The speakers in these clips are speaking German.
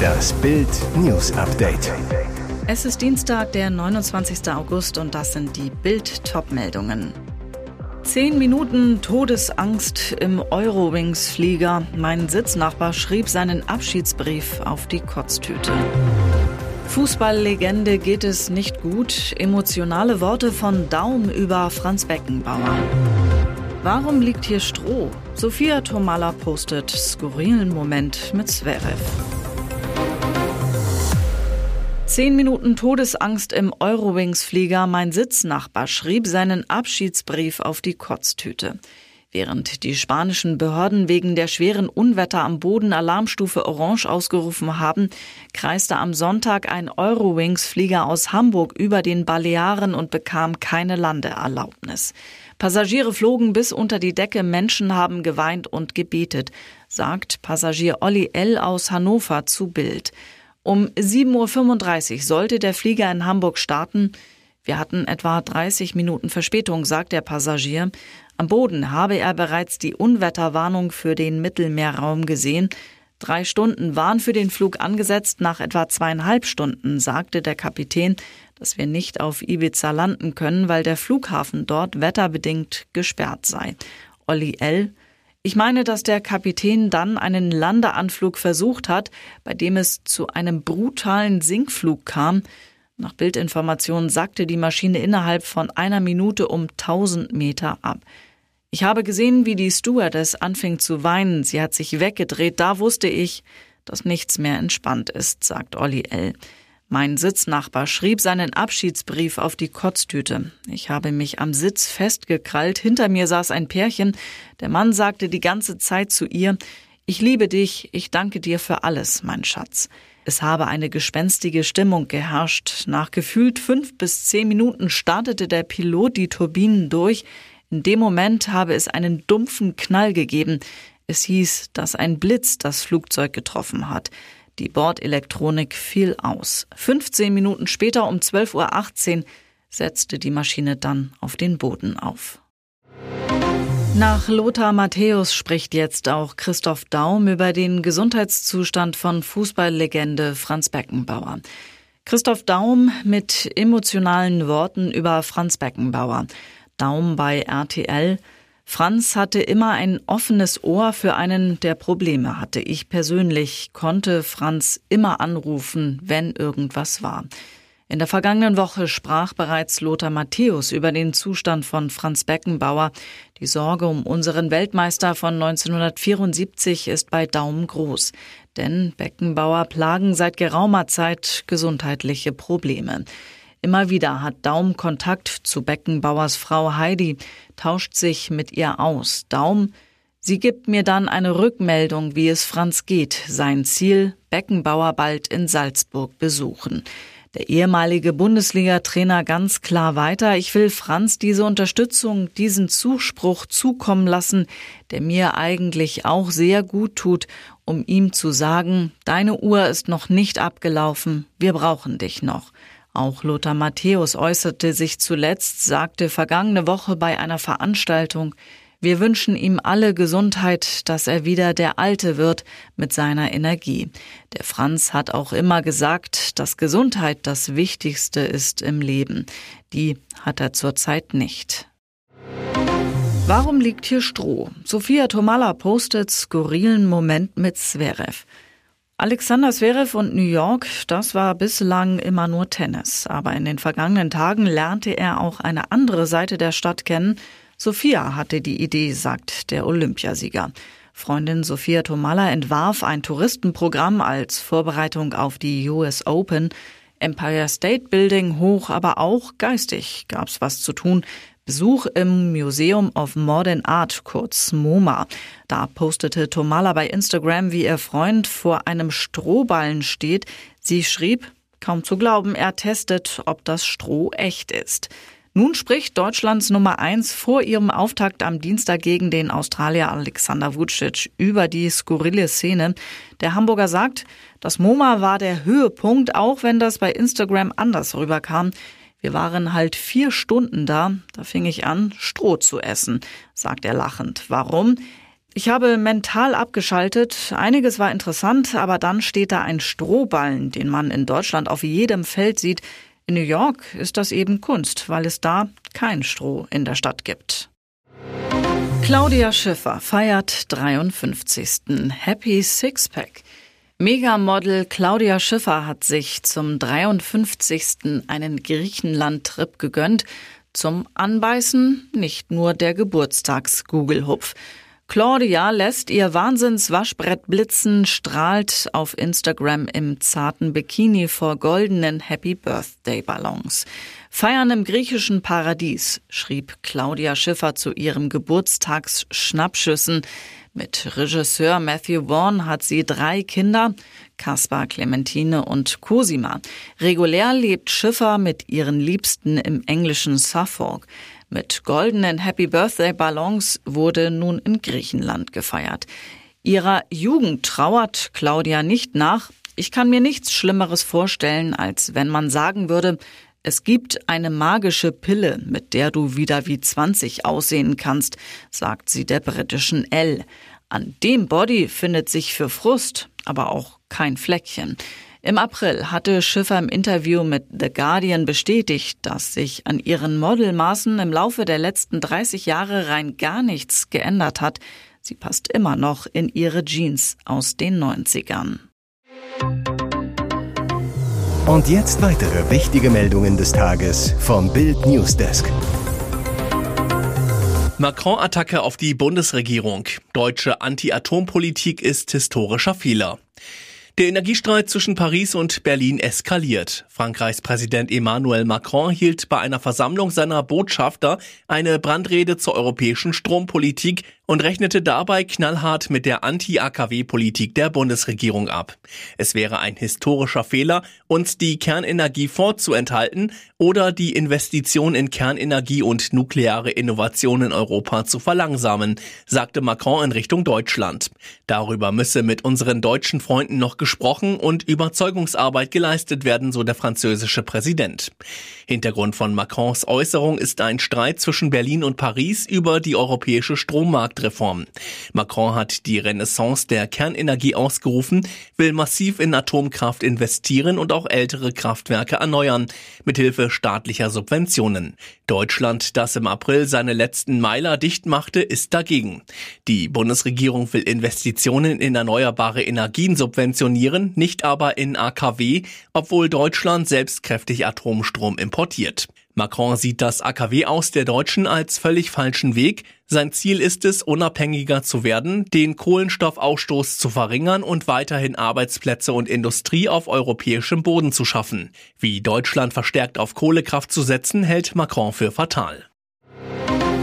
Das Bild News Update. Es ist Dienstag, der 29. August und das sind die Bild Topmeldungen. Zehn Minuten Todesangst im Eurowings-Flieger. Mein Sitznachbar schrieb seinen Abschiedsbrief auf die Kotztüte. Fußballlegende geht es nicht gut. Emotionale Worte von Daum über Franz Beckenbauer. Warum liegt hier Stroh? Sophia Tomala postet skurrilen Moment mit Zverev. Zehn Minuten Todesangst im Eurowings-Flieger. Mein Sitznachbar schrieb seinen Abschiedsbrief auf die Kotztüte. Während die spanischen Behörden wegen der schweren Unwetter am Boden Alarmstufe Orange ausgerufen haben, kreiste am Sonntag ein Eurowings-Flieger aus Hamburg über den Balearen und bekam keine Landeerlaubnis. Passagiere flogen bis unter die Decke, Menschen haben geweint und gebetet, sagt Passagier Olli L. aus Hannover zu Bild. Um 7.35 Uhr sollte der Flieger in Hamburg starten. Wir hatten etwa 30 Minuten Verspätung, sagt der Passagier. Am Boden habe er bereits die Unwetterwarnung für den Mittelmeerraum gesehen. Drei Stunden waren für den Flug angesetzt. Nach etwa zweieinhalb Stunden sagte der Kapitän, dass wir nicht auf Ibiza landen können, weil der Flughafen dort wetterbedingt gesperrt sei. Olli L. Ich meine, dass der Kapitän dann einen Landeanflug versucht hat, bei dem es zu einem brutalen Sinkflug kam. Nach Bildinformationen sackte die Maschine innerhalb von einer Minute um 1000 Meter ab. Ich habe gesehen, wie die Stewardess anfing zu weinen. Sie hat sich weggedreht. Da wusste ich, dass nichts mehr entspannt ist, sagt Olli L. Mein Sitznachbar schrieb seinen Abschiedsbrief auf die Kotztüte. Ich habe mich am Sitz festgekrallt. Hinter mir saß ein Pärchen. Der Mann sagte die ganze Zeit zu ihr, ich liebe dich, ich danke dir für alles, mein Schatz. Es habe eine gespenstige Stimmung geherrscht. Nach gefühlt fünf bis zehn Minuten startete der Pilot die Turbinen durch. In dem Moment habe es einen dumpfen Knall gegeben. Es hieß, dass ein Blitz das Flugzeug getroffen hat. Die Bordelektronik fiel aus. 15 Minuten später um 12.18 Uhr setzte die Maschine dann auf den Boden auf. Nach Lothar Matthäus spricht jetzt auch Christoph Daum über den Gesundheitszustand von Fußballlegende Franz Beckenbauer. Christoph Daum mit emotionalen Worten über Franz Beckenbauer. Daum bei RTL. Franz hatte immer ein offenes Ohr für einen, der Probleme hatte. Ich persönlich konnte Franz immer anrufen, wenn irgendwas war. In der vergangenen Woche sprach bereits Lothar Matthäus über den Zustand von Franz Beckenbauer. Die Sorge um unseren Weltmeister von 1974 ist bei Daumen groß. Denn Beckenbauer plagen seit geraumer Zeit gesundheitliche Probleme. Immer wieder hat Daum Kontakt zu Beckenbauers Frau Heidi, tauscht sich mit ihr aus. Daum, sie gibt mir dann eine Rückmeldung, wie es Franz geht. Sein Ziel, Beckenbauer bald in Salzburg besuchen. Der ehemalige Bundesliga-Trainer ganz klar weiter. Ich will Franz diese Unterstützung, diesen Zuspruch zukommen lassen, der mir eigentlich auch sehr gut tut, um ihm zu sagen, deine Uhr ist noch nicht abgelaufen, wir brauchen dich noch. Auch Lothar Matthäus äußerte sich zuletzt, sagte vergangene Woche bei einer Veranstaltung, wir wünschen ihm alle Gesundheit, dass er wieder der Alte wird mit seiner Energie. Der Franz hat auch immer gesagt, dass Gesundheit das Wichtigste ist im Leben. Die hat er zurzeit nicht. Warum liegt hier Stroh? Sophia Tomala postet skurrilen Moment mit Zverev. Alexander Zverev und New York, das war bislang immer nur Tennis. Aber in den vergangenen Tagen lernte er auch eine andere Seite der Stadt kennen. Sophia hatte die Idee, sagt der Olympiasieger. Freundin Sophia Tomala entwarf ein Touristenprogramm als Vorbereitung auf die US Open. Empire State Building hoch, aber auch geistig gab's was zu tun. Besuch im Museum of Modern Art, kurz MoMA. Da postete Tomala bei Instagram, wie ihr Freund vor einem Strohballen steht. Sie schrieb, kaum zu glauben, er testet, ob das Stroh echt ist. Nun spricht Deutschlands Nummer eins vor ihrem Auftakt am Dienstag gegen den Australier Alexander Vucic über die skurrile Szene. Der Hamburger sagt, das MoMA war der Höhepunkt, auch wenn das bei Instagram anders rüberkam. Wir waren halt vier Stunden da, da fing ich an, Stroh zu essen, sagt er lachend. Warum? Ich habe mental abgeschaltet. Einiges war interessant, aber dann steht da ein Strohballen, den man in Deutschland auf jedem Feld sieht. In New York ist das eben Kunst, weil es da kein Stroh in der Stadt gibt. Claudia Schiffer feiert 53. Happy Sixpack. Megamodel Claudia Schiffer hat sich zum 53. einen Griechenland-Trip gegönnt. Zum Anbeißen nicht nur der Geburtstags-Google-Hupf. Claudia lässt ihr Wahnsinnswaschbrett blitzen, strahlt auf Instagram im zarten Bikini vor goldenen Happy Birthday Ballons. Feiern im griechischen Paradies, schrieb Claudia Schiffer zu ihrem Geburtstagsschnappschüssen. Mit Regisseur Matthew Vaughn hat sie drei Kinder, Kaspar, Clementine und Cosima. Regulär lebt Schiffer mit ihren Liebsten im englischen Suffolk. Mit goldenen Happy Birthday Ballons wurde nun in Griechenland gefeiert. Ihrer Jugend trauert Claudia nicht nach. Ich kann mir nichts Schlimmeres vorstellen, als wenn man sagen würde, es gibt eine magische Pille, mit der du wieder wie 20 aussehen kannst, sagt sie der britischen Elle. An dem Body findet sich für Frust aber auch kein Fleckchen. Im April hatte Schiffer im Interview mit The Guardian bestätigt, dass sich an ihren Modelmaßen im Laufe der letzten 30 Jahre rein gar nichts geändert hat. Sie passt immer noch in ihre Jeans aus den 90ern. Und jetzt weitere wichtige Meldungen des Tages vom Bild Newsdesk. Macron-Attacke auf die Bundesregierung. Deutsche Anti-Atom-Politik ist historischer Fehler. Der Energiestreit zwischen Paris und Berlin eskaliert. Frankreichs Präsident Emmanuel Macron hielt bei einer Versammlung seiner Botschafter eine Brandrede zur europäischen Strompolitik und rechnete dabei knallhart mit der Anti-AKW-Politik der Bundesregierung ab. Es wäre ein historischer Fehler, uns die Kernenergie vorzuenthalten oder die Investition in Kernenergie und nukleare Innovation in Europa zu verlangsamen, sagte Macron in Richtung Deutschland. Darüber müsse mit unseren deutschen Freunden noch gesprochen und Überzeugungsarbeit geleistet werden, so der französische Präsident. Hintergrund von Macrons Äußerung ist ein Streit zwischen Berlin und Paris über die europäische Strommarktreform. Macron hat die Renaissance der Kernenergie ausgerufen, will massiv in Atomkraft investieren und auch ältere Kraftwerke erneuern, mithilfe staatlicher Subventionen. Deutschland, das im April seine letzten Meiler dicht machte, ist dagegen. Die Bundesregierung will Investitionen in erneuerbare Energien subventionieren, nicht aber in AKW, obwohl Deutschland selbst kräftig Atomstrom importiert. Macron sieht das AKW aus der Deutschen als völlig falschen Weg. Sein Ziel ist es, unabhängiger zu werden, den Kohlenstoffausstoß zu verringern und weiterhin Arbeitsplätze und Industrie auf europäischem Boden zu schaffen. Wie Deutschland verstärkt auf Kohlekraft zu setzen, hält Macron für fatal.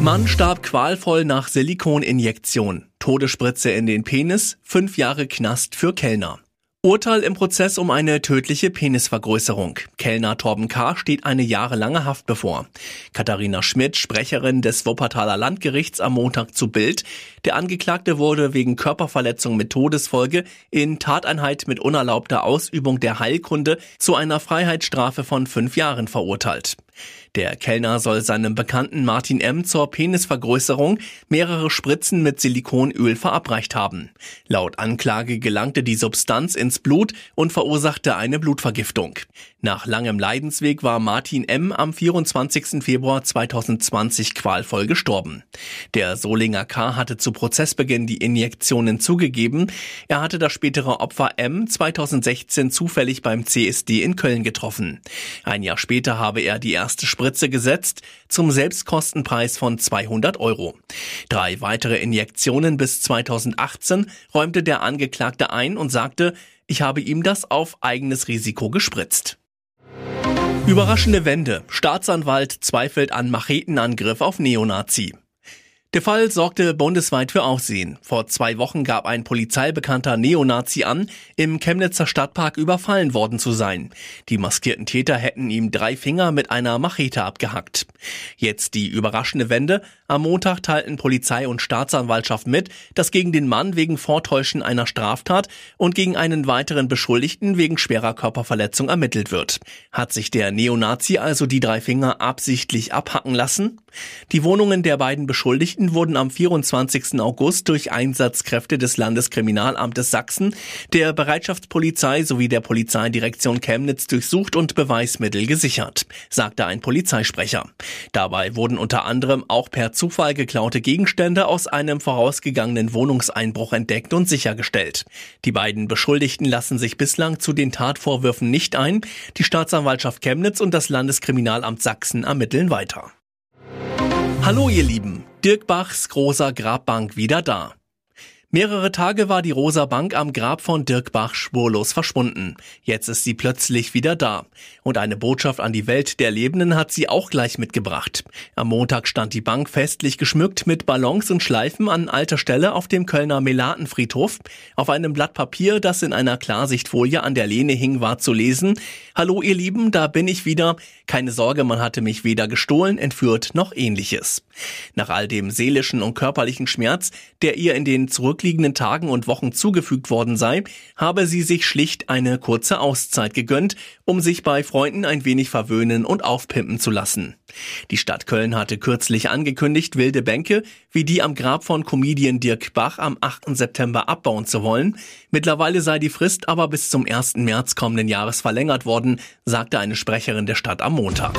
Mann starb qualvoll nach Silikoninjektion. Todesspritze in den Penis, fünf Jahre Knast für Kellner. Urteil im Prozess um eine tödliche Penisvergrößerung. Kellner Torben K. steht eine jahrelange Haft bevor. Katharina Schmidt, Sprecherin des Wuppertaler Landgerichts am Montag zu Bild. Der Angeklagte wurde wegen Körperverletzung mit Todesfolge in Tateinheit mit unerlaubter Ausübung der Heilkunde zu einer Freiheitsstrafe von fünf Jahren verurteilt. Der Kellner soll seinem Bekannten Martin M. zur Penisvergrößerung mehrere Spritzen mit Silikonöl verabreicht haben. Laut Anklage gelangte die Substanz ins Blut und verursachte eine Blutvergiftung. Nach langem Leidensweg war Martin M. am 24. Februar 2020 qualvoll gestorben. Der Solinger K. hatte zu Prozessbeginn die Injektionen zugegeben. Er hatte das spätere Opfer M. 2016 zufällig beim CSD in Köln getroffen. Ein Jahr später habe er die erste Spritze gesetzt zum Selbstkostenpreis von 200 Euro. Drei weitere Injektionen bis 2018 räumte der Angeklagte ein und sagte, ich habe ihm das auf eigenes Risiko gespritzt. Überraschende Wende. Staatsanwalt zweifelt an Machetenangriff auf Neonazi. Der Fall sorgte bundesweit für Aufsehen. Vor zwei Wochen gab ein polizeibekannter Neonazi an, im Chemnitzer Stadtpark überfallen worden zu sein. Die maskierten Täter hätten ihm drei Finger mit einer Machete abgehackt. Jetzt die überraschende Wende. Am Montag teilten Polizei und Staatsanwaltschaft mit, dass gegen den Mann wegen Vortäuschen einer Straftat und gegen einen weiteren Beschuldigten wegen schwerer Körperverletzung ermittelt wird. Hat sich der Neonazi also die drei Finger absichtlich abhacken lassen? Die Wohnungen der beiden Beschuldigten Beschuldigten wurden am 24. August durch Einsatzkräfte des Landeskriminalamtes Sachsen, der Bereitschaftspolizei sowie der Polizeidirektion Chemnitz durchsucht und Beweismittel gesichert, sagte ein Polizeisprecher. Dabei wurden unter anderem auch per Zufall geklaute Gegenstände aus einem vorausgegangenen Wohnungseinbruch entdeckt und sichergestellt. Die beiden Beschuldigten lassen sich bislang zu den Tatvorwürfen nicht ein. Die Staatsanwaltschaft Chemnitz und das Landeskriminalamt Sachsen ermitteln weiter. Hallo ihr Lieben, Dirk Bachs großer Grabbank wieder da. Mehrere Tage war die Rosa Bank am Grab von Dirk Bach spurlos verschwunden. Jetzt ist sie plötzlich wieder da. Und eine Botschaft an die Welt der Lebenden hat sie auch gleich mitgebracht. Am Montag stand die Bank festlich geschmückt mit Ballons und Schleifen an alter Stelle auf dem Kölner Melatenfriedhof. Auf einem Blatt Papier, das in einer Klarsichtfolie an der Lehne hing, war zu lesen, Hallo ihr Lieben, da bin ich wieder. Keine Sorge, man hatte mich weder gestohlen, entführt noch ähnliches. Nach all dem seelischen und körperlichen Schmerz, der ihr in den zurück zurückliegenden Tagen und Wochen zugefügt worden sei, habe sie sich schlicht eine kurze Auszeit gegönnt, um sich bei Freunden ein wenig verwöhnen und aufpimpen zu lassen. Die Stadt Köln hatte kürzlich angekündigt, wilde Bänke wie die am Grab von Comedian Dirk Bach am 8. September abbauen zu wollen. Mittlerweile sei die Frist aber bis zum 1. März kommenden Jahres verlängert worden, sagte eine Sprecherin der Stadt am Montag.